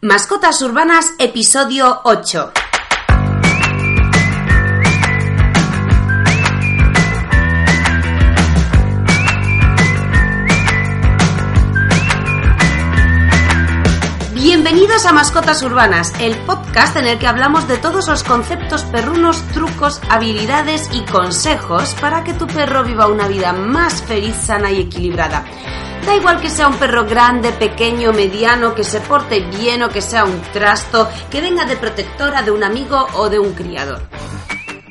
Mascotas Urbanas, episodio 8. Bienvenidos a Mascotas Urbanas, el podcast en el que hablamos de todos los conceptos perrunos, trucos, habilidades y consejos para que tu perro viva una vida más feliz, sana y equilibrada. Da igual que sea un perro grande, pequeño, mediano, que se porte bien o que sea un trasto, que venga de protectora de un amigo o de un criador.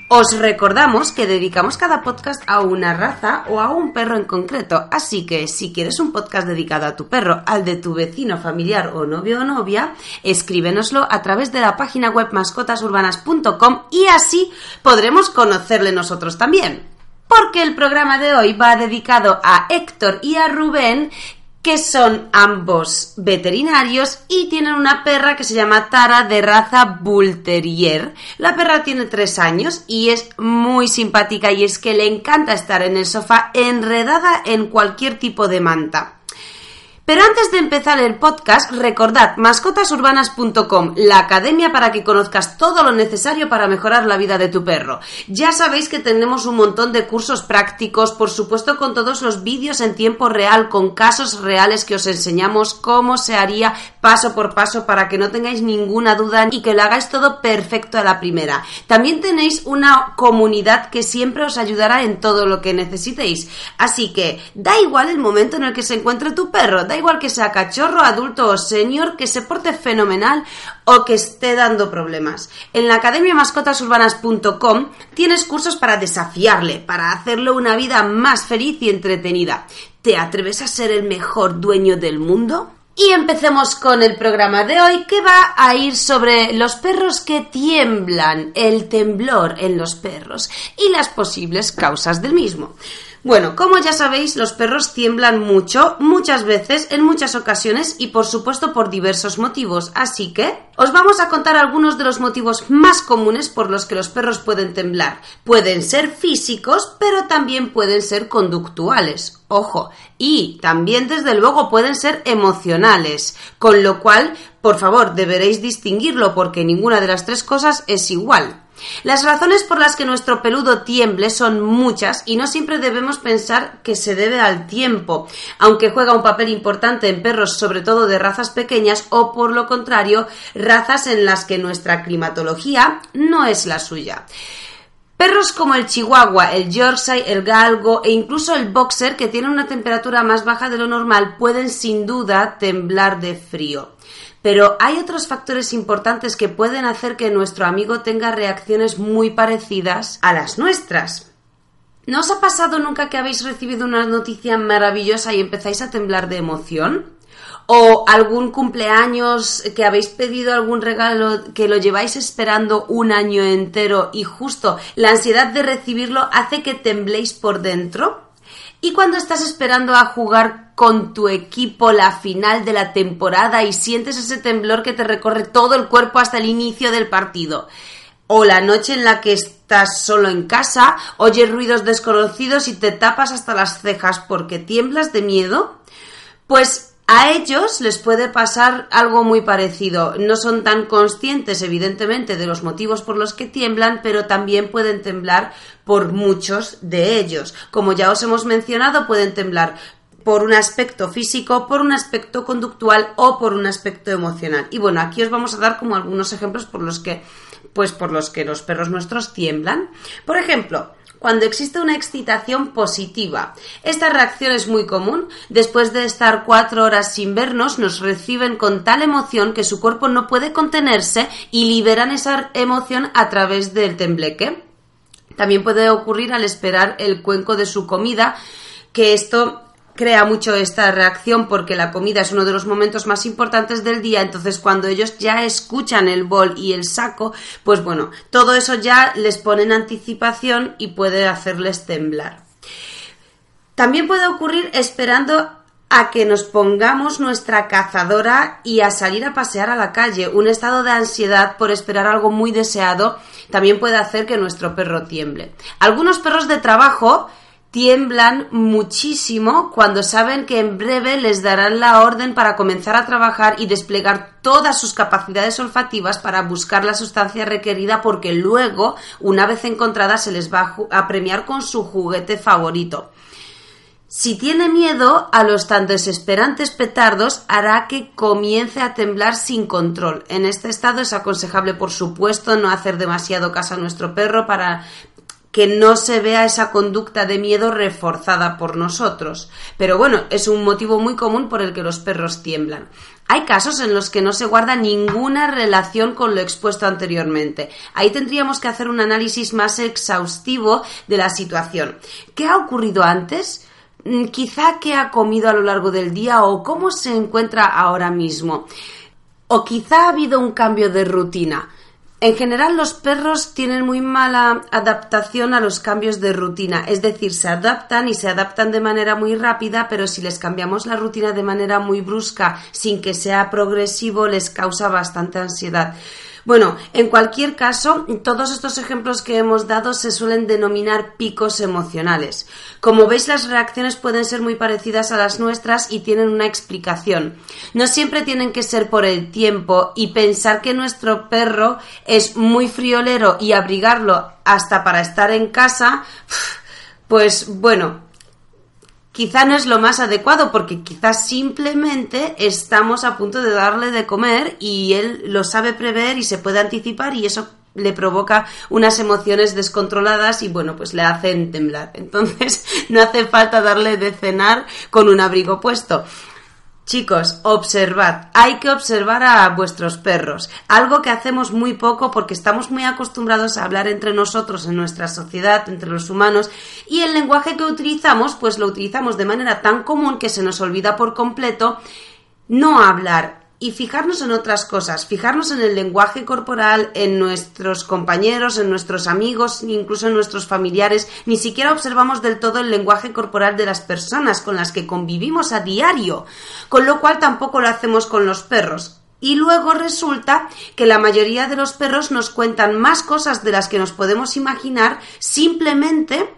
Os recordamos que dedicamos cada podcast a una raza o a un perro en concreto, así que si quieres un podcast dedicado a tu perro, al de tu vecino, familiar o novio o novia, escríbenoslo a través de la página web mascotasurbanas.com y así podremos conocerle nosotros también porque el programa de hoy va dedicado a Héctor y a Rubén, que son ambos veterinarios y tienen una perra que se llama Tara de raza Bull Terrier. La perra tiene tres años y es muy simpática y es que le encanta estar en el sofá enredada en cualquier tipo de manta. Pero antes de empezar el podcast, recordad mascotasurbanas.com, la academia para que conozcas todo lo necesario para mejorar la vida de tu perro. Ya sabéis que tenemos un montón de cursos prácticos, por supuesto con todos los vídeos en tiempo real, con casos reales que os enseñamos cómo se haría paso por paso para que no tengáis ninguna duda y que lo hagáis todo perfecto a la primera. También tenéis una comunidad que siempre os ayudará en todo lo que necesitéis. Así que da igual el momento en el que se encuentre tu perro, igual que sea cachorro, adulto o senior, que se porte fenomenal o que esté dando problemas. En la Academia Mascotasurbanas.com tienes cursos para desafiarle, para hacerle una vida más feliz y entretenida. ¿Te atreves a ser el mejor dueño del mundo? Y empecemos con el programa de hoy que va a ir sobre los perros que tiemblan, el temblor en los perros y las posibles causas del mismo. Bueno, como ya sabéis, los perros tiemblan mucho, muchas veces, en muchas ocasiones y por supuesto por diversos motivos. Así que os vamos a contar algunos de los motivos más comunes por los que los perros pueden temblar. Pueden ser físicos, pero también pueden ser conductuales. Ojo, y también desde luego pueden ser emocionales, con lo cual, por favor, deberéis distinguirlo porque ninguna de las tres cosas es igual. Las razones por las que nuestro peludo tiemble son muchas y no siempre debemos pensar que se debe al tiempo, aunque juega un papel importante en perros sobre todo de razas pequeñas o por lo contrario razas en las que nuestra climatología no es la suya. Perros como el Chihuahua, el Yorkshire, el Galgo e incluso el Boxer, que tienen una temperatura más baja de lo normal, pueden sin duda temblar de frío. Pero hay otros factores importantes que pueden hacer que nuestro amigo tenga reacciones muy parecidas a las nuestras. ¿No os ha pasado nunca que habéis recibido una noticia maravillosa y empezáis a temblar de emoción? ¿O algún cumpleaños que habéis pedido algún regalo que lo lleváis esperando un año entero y justo la ansiedad de recibirlo hace que tembléis por dentro? ¿Y cuando estás esperando a jugar con tu equipo la final de la temporada y sientes ese temblor que te recorre todo el cuerpo hasta el inicio del partido? O la noche en la que estás solo en casa, oyes ruidos desconocidos y te tapas hasta las cejas porque tiemblas de miedo? Pues a ellos les puede pasar algo muy parecido. No son tan conscientes, evidentemente, de los motivos por los que tiemblan, pero también pueden temblar por muchos de ellos. Como ya os hemos mencionado, pueden temblar por un aspecto físico, por un aspecto conductual o por un aspecto emocional. Y bueno, aquí os vamos a dar como algunos ejemplos por los que pues por los que los perros nuestros tiemblan. Por ejemplo, cuando existe una excitación positiva. Esta reacción es muy común. Después de estar cuatro horas sin vernos, nos reciben con tal emoción que su cuerpo no puede contenerse y liberan esa emoción a través del tembleque. También puede ocurrir al esperar el cuenco de su comida, que esto crea mucho esta reacción porque la comida es uno de los momentos más importantes del día, entonces cuando ellos ya escuchan el bol y el saco, pues bueno, todo eso ya les pone en anticipación y puede hacerles temblar. También puede ocurrir esperando a que nos pongamos nuestra cazadora y a salir a pasear a la calle. Un estado de ansiedad por esperar algo muy deseado también puede hacer que nuestro perro tiemble. Algunos perros de trabajo tiemblan muchísimo cuando saben que en breve les darán la orden para comenzar a trabajar y desplegar todas sus capacidades olfativas para buscar la sustancia requerida porque luego, una vez encontrada, se les va a premiar con su juguete favorito. Si tiene miedo a los tan desesperantes petardos, hará que comience a temblar sin control. En este estado es aconsejable, por supuesto, no hacer demasiado caso a nuestro perro para que no se vea esa conducta de miedo reforzada por nosotros. Pero bueno, es un motivo muy común por el que los perros tiemblan. Hay casos en los que no se guarda ninguna relación con lo expuesto anteriormente. Ahí tendríamos que hacer un análisis más exhaustivo de la situación. ¿Qué ha ocurrido antes? Mm, quizá qué ha comido a lo largo del día o cómo se encuentra ahora mismo. O quizá ha habido un cambio de rutina. En general los perros tienen muy mala adaptación a los cambios de rutina, es decir, se adaptan y se adaptan de manera muy rápida, pero si les cambiamos la rutina de manera muy brusca sin que sea progresivo les causa bastante ansiedad. Bueno, en cualquier caso, todos estos ejemplos que hemos dado se suelen denominar picos emocionales. Como veis, las reacciones pueden ser muy parecidas a las nuestras y tienen una explicación. No siempre tienen que ser por el tiempo y pensar que nuestro perro es muy friolero y abrigarlo hasta para estar en casa, pues bueno, quizá no es lo más adecuado porque quizás simplemente estamos a punto de darle de comer y él lo sabe prever y se puede anticipar y eso le provoca unas emociones descontroladas y bueno, pues le hacen temblar. Entonces no hace falta darle de cenar con un abrigo puesto. Chicos, observad, hay que observar a vuestros perros, algo que hacemos muy poco porque estamos muy acostumbrados a hablar entre nosotros en nuestra sociedad, entre los humanos, y el lenguaje que utilizamos, pues lo utilizamos de manera tan común que se nos olvida por completo no hablar y fijarnos en otras cosas, fijarnos en el lenguaje corporal, en nuestros compañeros, en nuestros amigos, incluso en nuestros familiares. Ni siquiera observamos del todo el lenguaje corporal de las personas con las que convivimos a diario, con lo cual tampoco lo hacemos con los perros. Y luego resulta que la mayoría de los perros nos cuentan más cosas de las que nos podemos imaginar simplemente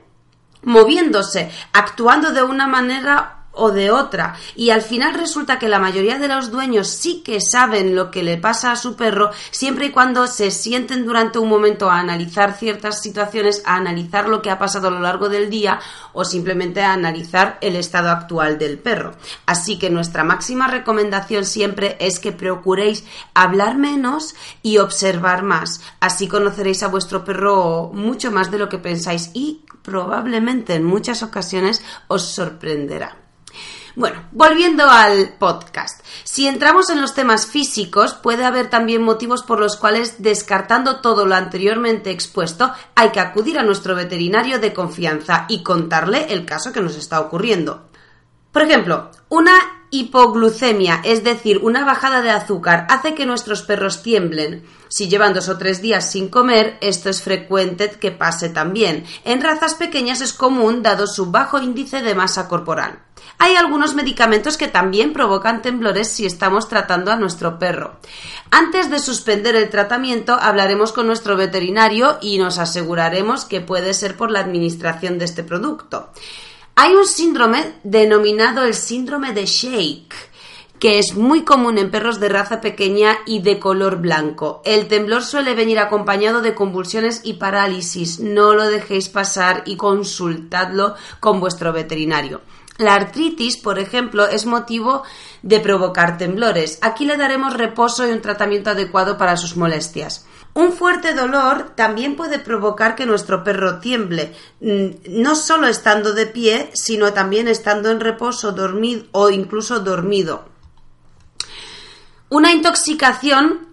moviéndose, actuando de una manera o de otra. Y al final resulta que la mayoría de los dueños sí que saben lo que le pasa a su perro, siempre y cuando se sienten durante un momento a analizar ciertas situaciones, a analizar lo que ha pasado a lo largo del día o simplemente a analizar el estado actual del perro. Así que nuestra máxima recomendación siempre es que procuréis hablar menos y observar más. Así conoceréis a vuestro perro mucho más de lo que pensáis y probablemente en muchas ocasiones os sorprenderá. Bueno, volviendo al podcast. Si entramos en los temas físicos, puede haber también motivos por los cuales, descartando todo lo anteriormente expuesto, hay que acudir a nuestro veterinario de confianza y contarle el caso que nos está ocurriendo. Por ejemplo, una hipoglucemia, es decir, una bajada de azúcar, hace que nuestros perros tiemblen. Si llevan dos o tres días sin comer, esto es frecuente que pase también. En razas pequeñas es común dado su bajo índice de masa corporal. Hay algunos medicamentos que también provocan temblores si estamos tratando a nuestro perro. Antes de suspender el tratamiento hablaremos con nuestro veterinario y nos aseguraremos que puede ser por la administración de este producto. Hay un síndrome denominado el síndrome de Shake que es muy común en perros de raza pequeña y de color blanco. El temblor suele venir acompañado de convulsiones y parálisis. No lo dejéis pasar y consultadlo con vuestro veterinario. La artritis, por ejemplo, es motivo de provocar temblores. Aquí le daremos reposo y un tratamiento adecuado para sus molestias. Un fuerte dolor también puede provocar que nuestro perro tiemble, mm, no solo estando de pie, sino también estando en reposo, dormido o incluso dormido. Una intoxicación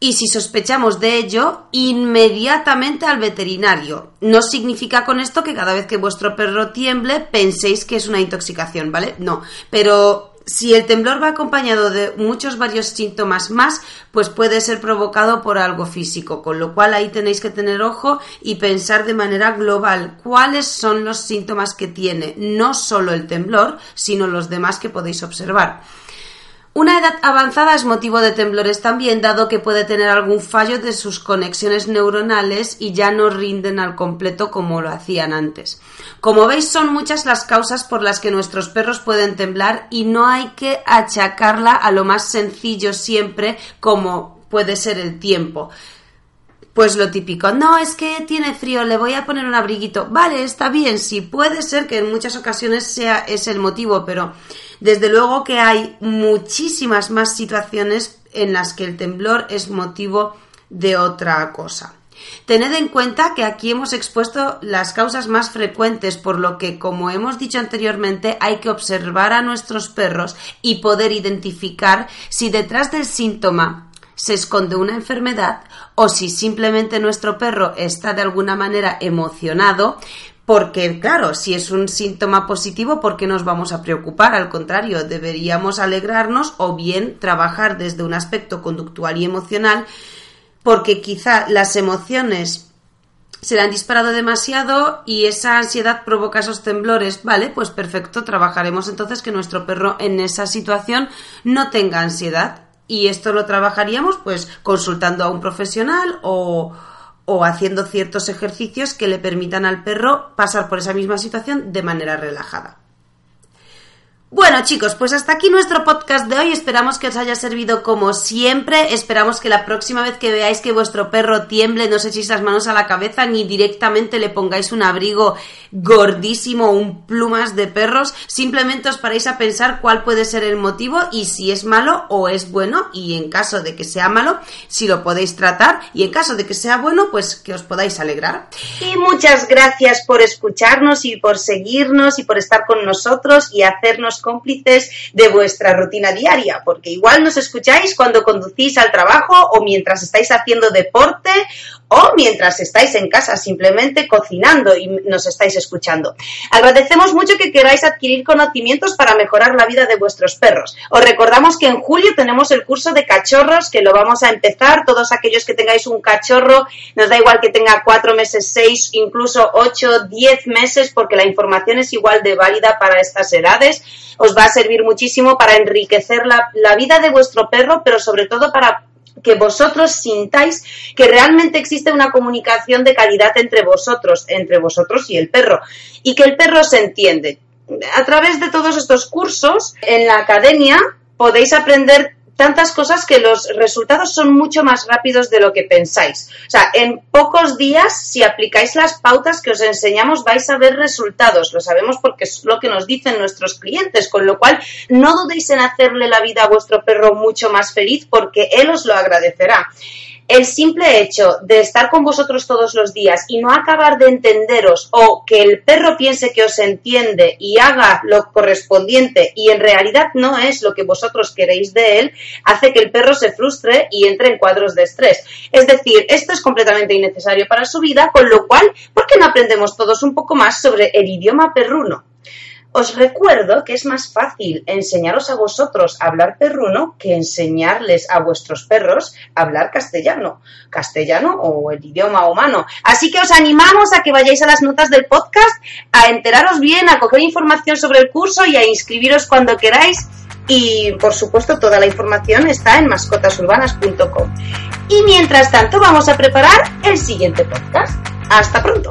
y si sospechamos de ello, inmediatamente al veterinario. No significa con esto que cada vez que vuestro perro tiemble penséis que es una intoxicación, ¿vale? No, pero si el temblor va acompañado de muchos varios síntomas más, pues puede ser provocado por algo físico, con lo cual ahí tenéis que tener ojo y pensar de manera global cuáles son los síntomas que tiene, no solo el temblor, sino los demás que podéis observar. Una edad avanzada es motivo de temblores también, dado que puede tener algún fallo de sus conexiones neuronales y ya no rinden al completo como lo hacían antes. Como veis, son muchas las causas por las que nuestros perros pueden temblar y no hay que achacarla a lo más sencillo siempre como puede ser el tiempo. Pues lo típico, no, es que tiene frío, le voy a poner un abriguito. Vale, está bien, sí, puede ser que en muchas ocasiones sea ese el motivo, pero desde luego que hay muchísimas más situaciones en las que el temblor es motivo de otra cosa. Tened en cuenta que aquí hemos expuesto las causas más frecuentes, por lo que, como hemos dicho anteriormente, hay que observar a nuestros perros y poder identificar si detrás del síntoma se esconde una enfermedad o si simplemente nuestro perro está de alguna manera emocionado, porque, claro, si es un síntoma positivo, ¿por qué nos vamos a preocupar? Al contrario, deberíamos alegrarnos o bien trabajar desde un aspecto conductual y emocional, porque quizá las emociones se le han disparado demasiado y esa ansiedad provoca esos temblores. Vale, pues perfecto, trabajaremos entonces que nuestro perro en esa situación no tenga ansiedad y esto lo trabajaríamos pues consultando a un profesional o, o haciendo ciertos ejercicios que le permitan al perro pasar por esa misma situación de manera relajada. Bueno chicos, pues hasta aquí nuestro podcast de hoy. Esperamos que os haya servido como siempre. Esperamos que la próxima vez que veáis que vuestro perro tiemble no os echéis las manos a la cabeza ni directamente le pongáis un abrigo gordísimo un plumas de perros. Simplemente os paréis a pensar cuál puede ser el motivo y si es malo o es bueno. Y en caso de que sea malo, si lo podéis tratar. Y en caso de que sea bueno, pues que os podáis alegrar. Y muchas gracias por escucharnos y por seguirnos y por estar con nosotros y hacernos cómplices de vuestra rutina diaria, porque igual nos escucháis cuando conducís al trabajo o mientras estáis haciendo deporte o mientras estáis en casa simplemente cocinando y nos estáis escuchando. Agradecemos mucho que queráis adquirir conocimientos para mejorar la vida de vuestros perros. Os recordamos que en julio tenemos el curso de cachorros que lo vamos a empezar. Todos aquellos que tengáis un cachorro, nos da igual que tenga cuatro meses, seis, incluso ocho, diez meses, porque la información es igual de válida para estas edades. Os va a servir muchísimo para enriquecer la, la vida de vuestro perro, pero sobre todo para que vosotros sintáis que realmente existe una comunicación de calidad entre vosotros, entre vosotros y el perro, y que el perro se entiende. A través de todos estos cursos en la academia podéis aprender tantas cosas que los resultados son mucho más rápidos de lo que pensáis. O sea, en pocos días, si aplicáis las pautas que os enseñamos, vais a ver resultados. Lo sabemos porque es lo que nos dicen nuestros clientes, con lo cual no dudéis en hacerle la vida a vuestro perro mucho más feliz porque él os lo agradecerá el simple hecho de estar con vosotros todos los días y no acabar de entenderos o que el perro piense que os entiende y haga lo correspondiente y en realidad no es lo que vosotros queréis de él, hace que el perro se frustre y entre en cuadros de estrés. Es decir, esto es completamente innecesario para su vida, con lo cual, ¿por qué no aprendemos todos un poco más sobre el idioma perruno? Os recuerdo que es más fácil enseñaros a vosotros a hablar perruno que enseñarles a vuestros perros a hablar castellano, castellano o el idioma humano. Así que os animamos a que vayáis a las notas del podcast, a enteraros bien, a coger información sobre el curso y a inscribiros cuando queráis. Y por supuesto toda la información está en mascotasurbanas.com. Y mientras tanto vamos a preparar el siguiente podcast. Hasta pronto.